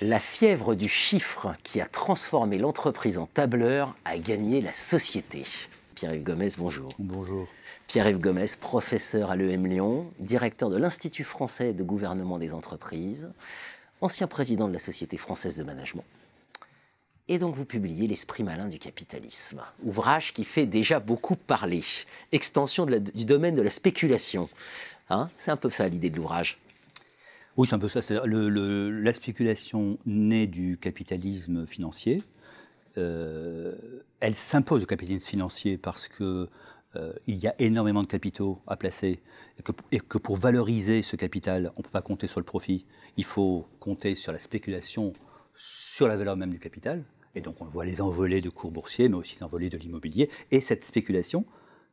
La fièvre du chiffre qui a transformé l'entreprise en tableur a gagné la société. Pierre-Yves Gomez, bonjour. Bonjour. Pierre-Yves Gomez, professeur à l'EM Lyon, directeur de l'Institut français de gouvernement des entreprises, ancien président de la Société française de management. Et donc vous publiez L'esprit malin du capitalisme, ouvrage qui fait déjà beaucoup parler, extension du domaine de la spéculation. Hein C'est un peu ça l'idée de l'ouvrage. Oui, c'est un peu ça. la spéculation naît du capitalisme financier. Euh, elle s'impose au capitalisme financier parce que euh, il y a énormément de capitaux à placer et que pour valoriser ce capital, on ne peut pas compter sur le profit. Il faut compter sur la spéculation sur la valeur même du capital. Et donc on voit les envolées de cours boursiers, mais aussi les envolées de l'immobilier. Et cette spéculation,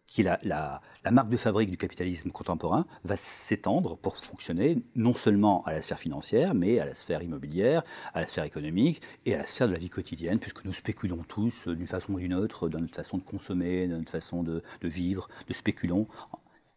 qui est la, marque de fabrique du capitalisme contemporain, va s'étendre pour fonctionner non seulement à la sphère financière, mais à la sphère immobilière, à la sphère économique et à la sphère de la vie quotidienne, puisque nous spéculons tous euh, d'une façon ou d'une autre, dans notre façon de consommer, dans notre façon de, de vivre, de spéculons.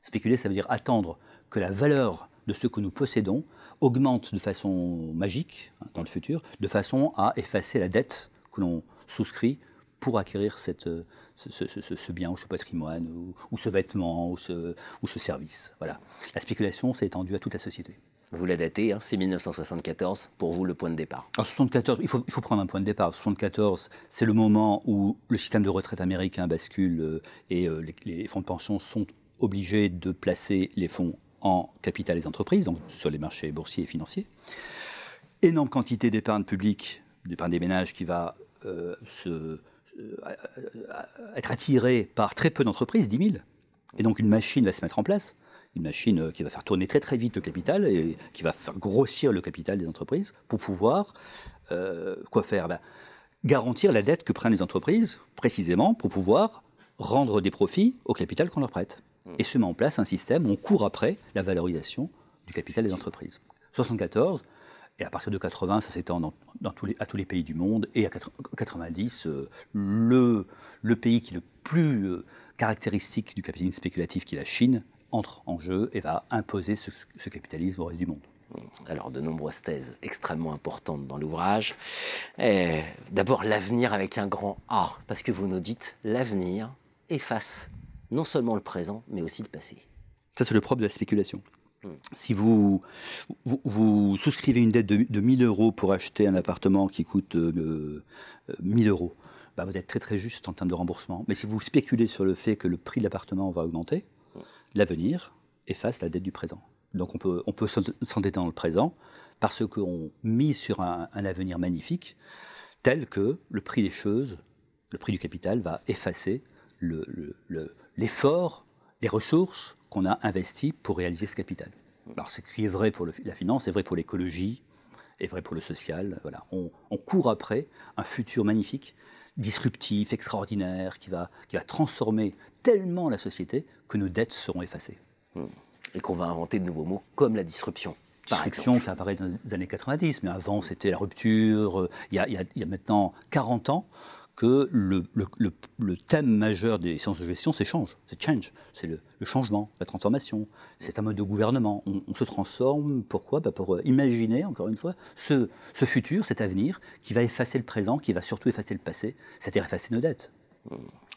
Spéculer, ça veut dire attendre que la valeur de ce que nous possédons augmente de façon magique hein, dans le futur, de façon à effacer la dette que l'on souscrit pour acquérir cette, euh, ce, ce- ce- ce bien ou ce patrimoine ou, ou ce vêtement ou ce, ou ce service. Voilà. La spéculation s'est étendue à toute la société. Vous la datez, hein, c'est 1974, pour vous le point de départ. En 74, il faut, il faut prendre un point de départ. 74, c'est le moment où le système de retraite américain bascule euh, et euh, les, les fonds de pension sont obligés de placer les fonds en capital des entreprises, donc sur les marchés boursiers et financiers. Énorme quantité d'épargne publique, d'épargne des ménages qui va euh, se, euh, être attirée par très peu d'entreprises, 10 000. Et donc une machine va se mettre en place, une machine euh, qui va faire tourner très très vite le capital et qui va faire grossir le capital des entreprises pour pouvoir euh, quoi faire? Ben, Garantir la dette que prennent les entreprises, précisément pour pouvoir rendre des profits au capital qu'on leur prête. Et se met en place un système où on court après la valorisation du capital des entreprises. 74, et à partir de 80, ça s'étend dans, dans tous les, à tous les pays du monde. Et à 90, euh, le, le pays qui est le plus euh, caractéristique du capitalisme spéculatif, qui est la Chine, entre en jeu et va imposer ce, ce capitalisme au reste du monde. Alors, de nombreuses thèses extrêmement importantes dans l'ouvrage. Eh, D'abord, l'avenir avec un grand A, parce que vous nous dites l'avenir efface non seulement le présent, mais aussi le passé. Ça, c'est le propre de la spéculation. Si vous, vous, vous, souscrivez une dette de, de 1000 euros pour acheter un appartement qui coûte euh, 1000 euros, bah vous êtes très très juste en termes de remboursement. Mais si vous spéculez sur le fait que le prix de l'appartement va augmenter, l'avenir efface la dette du présent. Donc on peut, on peut s'endetter dans le présent parce qu'on mise sur un, un, avenir magnifique tel que le prix des choses, le prix du capital va effacer l'effort, le, le, les ressources qu'on a investies pour réaliser ce capital. Alors ce qui est vrai pour le, la finance, c'est vrai pour l'écologie, est vrai pour le social. Voilà. On, on, court après un futur magnifique, disruptif, extraordinaire, qui va, qui va transformer tellement la société que nos dettes seront effacées. Et qu'on va inventer de nouveaux mots comme la disruption. Disruption qui apparaît dans les années 90, mais avant c'était la rupture. Il y, a, il, y a, il y, a, maintenant 40 ans que le, thème majeur des sciences de gestion, c'est change, c'est change, c'est le, changement, la transformation. C'est un mode de gouvernement. On, se transforme, pourquoi? Bah Pour imaginer, encore une fois, ce, futur, cet avenir qui va effacer le présent, qui va surtout effacer le passé, c'est-à-dire effacer nos dettes.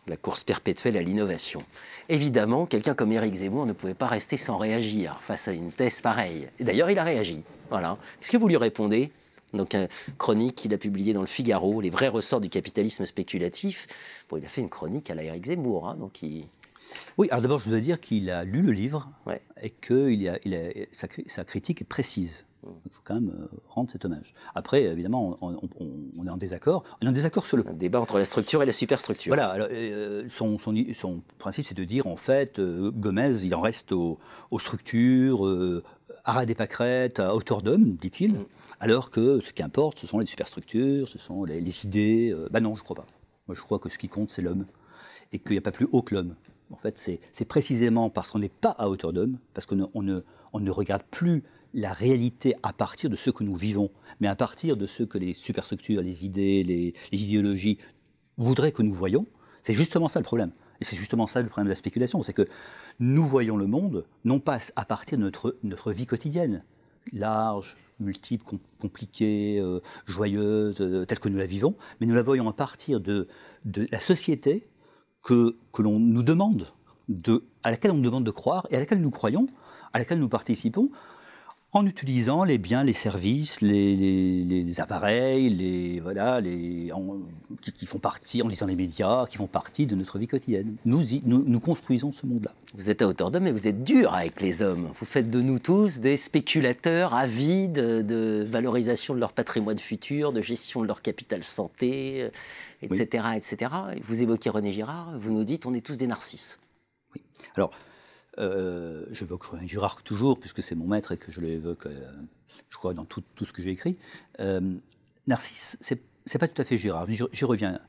La course perpétuelle à l'innovation. Évidemment, quelqu'un comme Éric Zemmour ne pouvait pas rester sans réagir face à une thèse pareille. D'ailleurs, il a réagi. Voilà. Qu'est-ce que vous lui répondez? Donc, une chronique qu'il a publiée dans le Figaro, Les vrais ressorts du capitalisme spéculatif. Bon, il a fait une chronique à la Éric Zemmour. Hein, donc il... Oui, alors d'abord, je dois dire qu'il a lu le livre ouais. et que il a, il a, sa, sa, critique est précise. Il faut quand même euh, rendre cet hommage. Après, évidemment, on, on, on, est en désaccord. On est en désaccord sur le. Un débat entre la structure et la superstructure. Voilà. Alors, euh, son, son, son, principe, c'est de dire, en fait, euh, Gomez, il en reste aux, aux structures, euh, à des pâquerettes, à hauteur d'homme, dit-il. Mm. Alors que ce qui importe, ce sont les superstructures, ce sont les, les idées. Euh, bah non, je ne crois pas. Moi, je crois que ce qui compte, c'est l'homme. Et qu'il n'y a pas plus haut que l'homme. En fait, c'est précisément parce qu'on n'est pas à hauteur d'homme, parce qu'on ne, on ne, on ne regarde plus la réalité à partir de ce que nous vivons, mais à partir de ce que les superstructures, les idées, les, idéologies voudraient que nous voyions. C'est justement ça le problème. Et c'est justement ça le problème de la spéculation, c'est que nous voyons le monde non pas à partir de notre, vie quotidienne, large, multiple, compliquée, euh, joyeuse, euh, telle que nous la vivons, mais nous la voyons à partir de, la société que, l'on nous demande, de, à laquelle on nous demande de croire et à laquelle nous croyons, à laquelle nous participons, en utilisant les biens, les services, les, appareils, les, voilà, les, qui, font partie, en lisant les médias, qui font partie de notre vie quotidienne. Nous, nous, construisons ce monde-là. Vous êtes à hauteur d'homme, mais vous êtes dur avec les hommes. Vous faites de nous tous des spéculateurs avides de valorisation de leur patrimoine futur, de gestion de leur capital santé, etc. etc. Vous évoquez René Girard, vous nous dites on est tous des narcisses. Oui. Alors, euh, j'évoque Girard toujours, puisque c'est mon maître et que je l'évoque, euh, je crois, dans tout, ce que j'ai écrit. Euh, Narcisse, c'est pas tout à fait Girard, j'y reviens.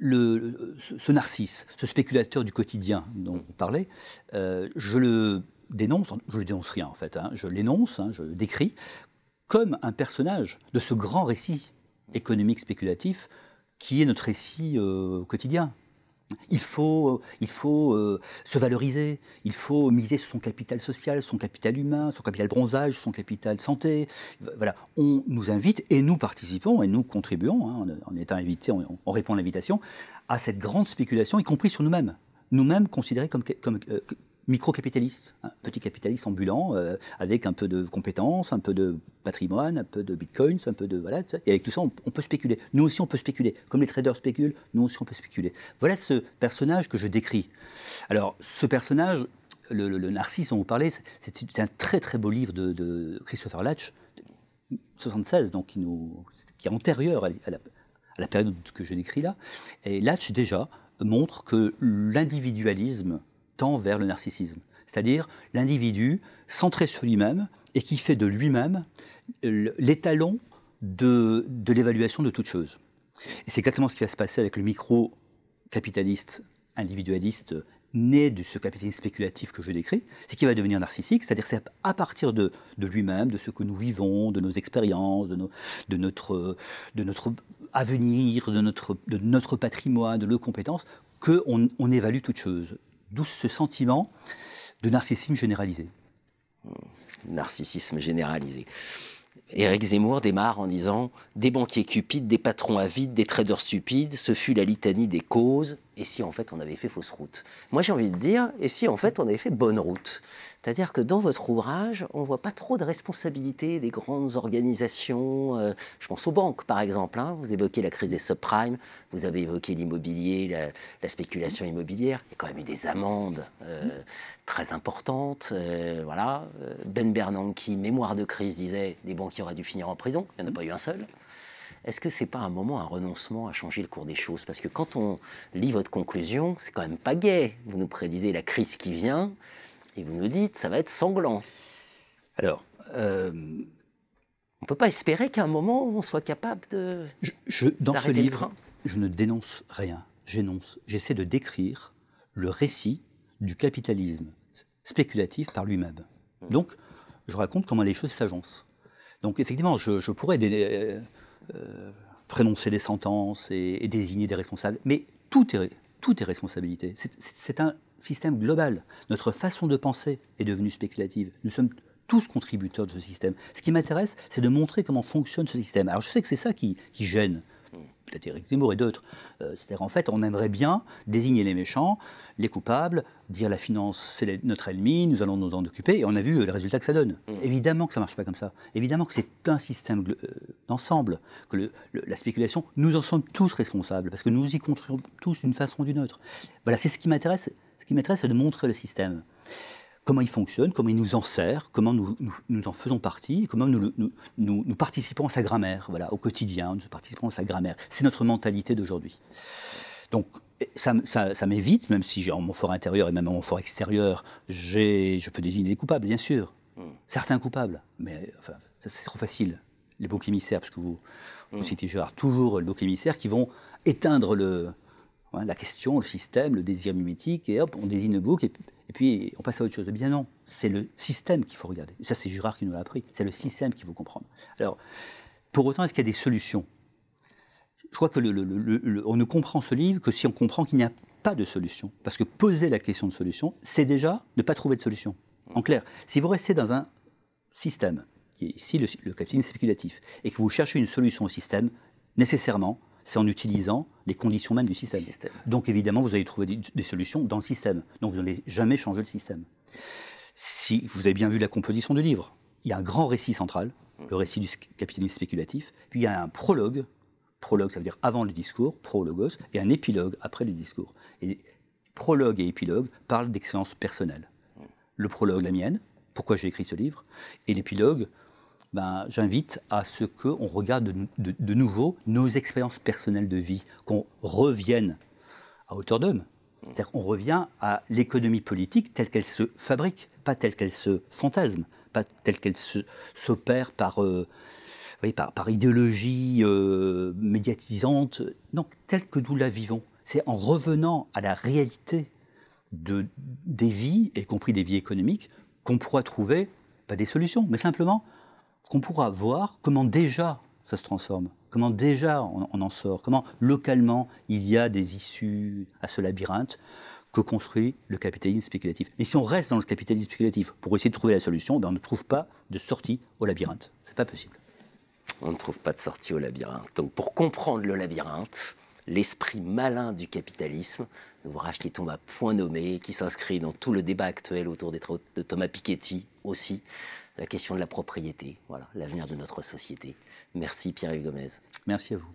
ce, Narcisse, ce spéculateur du quotidien dont vous parlez, je le dénonce, je le dénonce rien en fait, hein, je l'énonce, hein, je le décris comme un personnage de ce grand récit économique spéculatif qui est notre récit quotidien. Il faut, faut euh, se valoriser, il faut miser sur son capital social, son capital humain, son capital bronzage, son capital santé. Voilà, on nous invite et nous participons et nous contribuons, hein, en étant invités, on, répond à l'invitation, à cette grande spéculation, y compris sur nous-mêmes. Nous-mêmes considérés comme, comme euh, micro-capitaliste, un petit capitaliste ambulant, euh, avec un peu de compétences, un peu de patrimoine, un peu de bitcoins, un peu de. Voilà, et avec tout ça, on, peut spéculer. Nous aussi, on peut spéculer. Comme les traders spéculent, nous aussi, on peut spéculer. Voilà ce personnage que je décris. Alors, ce personnage, le, narcisse dont vous parlez, c'est un très très beau livre de, Christopher Latch, 76, donc qui, nous, qui est antérieur à, la, à la période que je décris là. Et Latch, déjà, montre que l'individualisme tend vers le narcissisme, c'est-à-dire l'individu centré sur lui-même et qui fait de lui-même l'étalon de, l'évaluation de toute chose. Et c'est exactement ce qui va se passer avec le micro-capitaliste individualiste né de ce capitalisme spéculatif que je décris, c'est qu'il va devenir narcissique, c'est-à-dire c'est à partir de, lui-même, de ce que nous vivons, de nos expériences, de, de, notre, avenir, de notre, de notre patrimoine, de nos compétences, qu'on on évalue toute chose. D'où ce sentiment de narcissisme généralisé. Narcissisme généralisé. Éric Zemmour démarre en disant Des banquiers cupides, des patrons avides, des traders stupides, ce fut la litanie des causes. Et si en fait on avait fait fausse route? Moi j'ai envie de dire Et si en fait on avait fait bonne route? C'est-à-dire que dans votre ouvrage, on ne voit pas trop de responsabilité des grandes organisations. Euh, je pense aux banques, par exemple. Hein. Vous évoquez la crise des subprimes, vous avez évoqué l'immobilier, la, spéculation immobilière. Il y a quand même eu des amendes euh, très importantes. Euh, voilà. Ben Bernanke, mémoire de crise, disait des banquiers auraient dû finir en prison. Il n'y en a pas eu un seul. Est-ce que c'est pas un moment, un renoncement à changer le cours des choses? Parce que quand on lit votre conclusion, c'est quand même pas gai. Vous nous prédisez la crise qui vient. Et vous nous dites, ça va être sanglant. Alors, euh, on ne peut pas espérer qu'à un moment, on soit capable de. Je, dans ce livre, je ne dénonce rien. J'énonce. J'essaie de décrire le récit du capitalisme spéculatif par lui-même. Hmm. Donc, je raconte comment les choses s'agencent. Donc, effectivement, je, pourrais euh, euh, prononcer des sentences et, désigner des responsables, mais tout est, tout est responsabilité. C'est un système global. Notre façon de penser est devenue spéculative. Nous sommes tous contributeurs de ce système. Ce qui m'intéresse, c'est de montrer comment fonctionne ce système. Alors je sais que c'est ça qui, gêne peut-être Eric Zemmour et d'autres. Euh, c'est-à-dire, en fait, on aimerait bien désigner les méchants, les coupables, dire la finance, c'est notre ennemi, nous allons nous en occuper, et on a vu le résultat que ça donne. Mmh. Évidemment que ça ne marche pas comme ça. Évidemment que c'est un système euh, d'ensemble, que la spéculation, nous en sommes tous responsables, parce que nous y contribuons tous d'une façon ou d'une autre. Voilà, c'est ce qui m'intéresse qui m'intéresse, c'est de montrer le système. Comment il fonctionne, comment il nous en sert, comment nous, nous, en faisons partie, comment nous, nous, participons à sa grammaire, voilà, au quotidien, nous participons à sa grammaire. C'est notre mentalité d'aujourd'hui. Donc, ça, ça, m'évite, même si j'ai en mon fort intérieur et même en mon fort extérieur, je peux désigner les coupables, bien sûr. Hmm. Certains coupables, mais enfin, c'est trop facile. Les boucs émissaires, parce que vous, vous hmm. citez Gérard, toujours les boucs émissaires qui vont éteindre le, la question, le système, le désir mimétique, et hop, on désigne le bouc, et puis on passe à autre chose. Eh bien non, c'est le système qu'il faut regarder. Et ça, c'est Girard qui nous l'a appris. C'est le système qu'il faut comprendre. Alors, pour autant, est-ce qu'il y a des solutions? Je crois que on ne comprend ce livre que si on comprend qu'il n'y a pas de solution. Parce que poser la question de solution, c'est déjà ne pas trouver de solution. En clair, si vous restez dans un système, qui est ici le capitalisme spéculatif, et que vous cherchez une solution au système, nécessairement, c'est en utilisant les conditions mêmes du système. Donc évidemment, vous allez trouver des, solutions dans le système. Donc vous n'allez jamais changer le système. Si vous avez bien vu la composition du livre, il y a un grand récit central, le récit du capitalisme spéculatif, puis il y a un prologue, prologue ça veut dire avant le discours, prologos, et un épilogue après le discours. Et prologue et épilogue parlent d'expériences personnelles. Le prologue, la mienne, pourquoi j'ai écrit ce livre, et l'épilogue, ben, j'invite à ce qu'on regarde de, nouveau nos expériences personnelles de vie, qu'on revienne à hauteur d'homme. C'est-à-dire qu'on revient à l'économie politique telle qu'elle se fabrique, pas telle qu'elle se fantasme, pas telle qu'elle s'opère par, euh, idéologie euh, médiatisante, non, telle que nous la vivons. C'est en revenant à la réalité de, des vies, y compris des vies économiques, qu'on pourra trouver pas des solutions, mais simplement qu'on pourra voir comment déjà ça se transforme, comment déjà on, en sort, comment localement il y a des issues à ce labyrinthe que construit le capitalisme spéculatif. Et si on reste dans le capitalisme spéculatif pour essayer de trouver la solution, ben on ne trouve pas de sortie au labyrinthe. C'est pas possible. On ne trouve pas de sortie au labyrinthe. Donc pour comprendre le labyrinthe, l'esprit malin du capitalisme, ouvrage qui tombe à point nommé, qui s'inscrit dans tout le débat actuel autour des travaux de Thomas Piketty aussi, la question de la propriété, voilà, l'avenir de notre société. Merci Pierre-Yves Gomez. Merci à vous.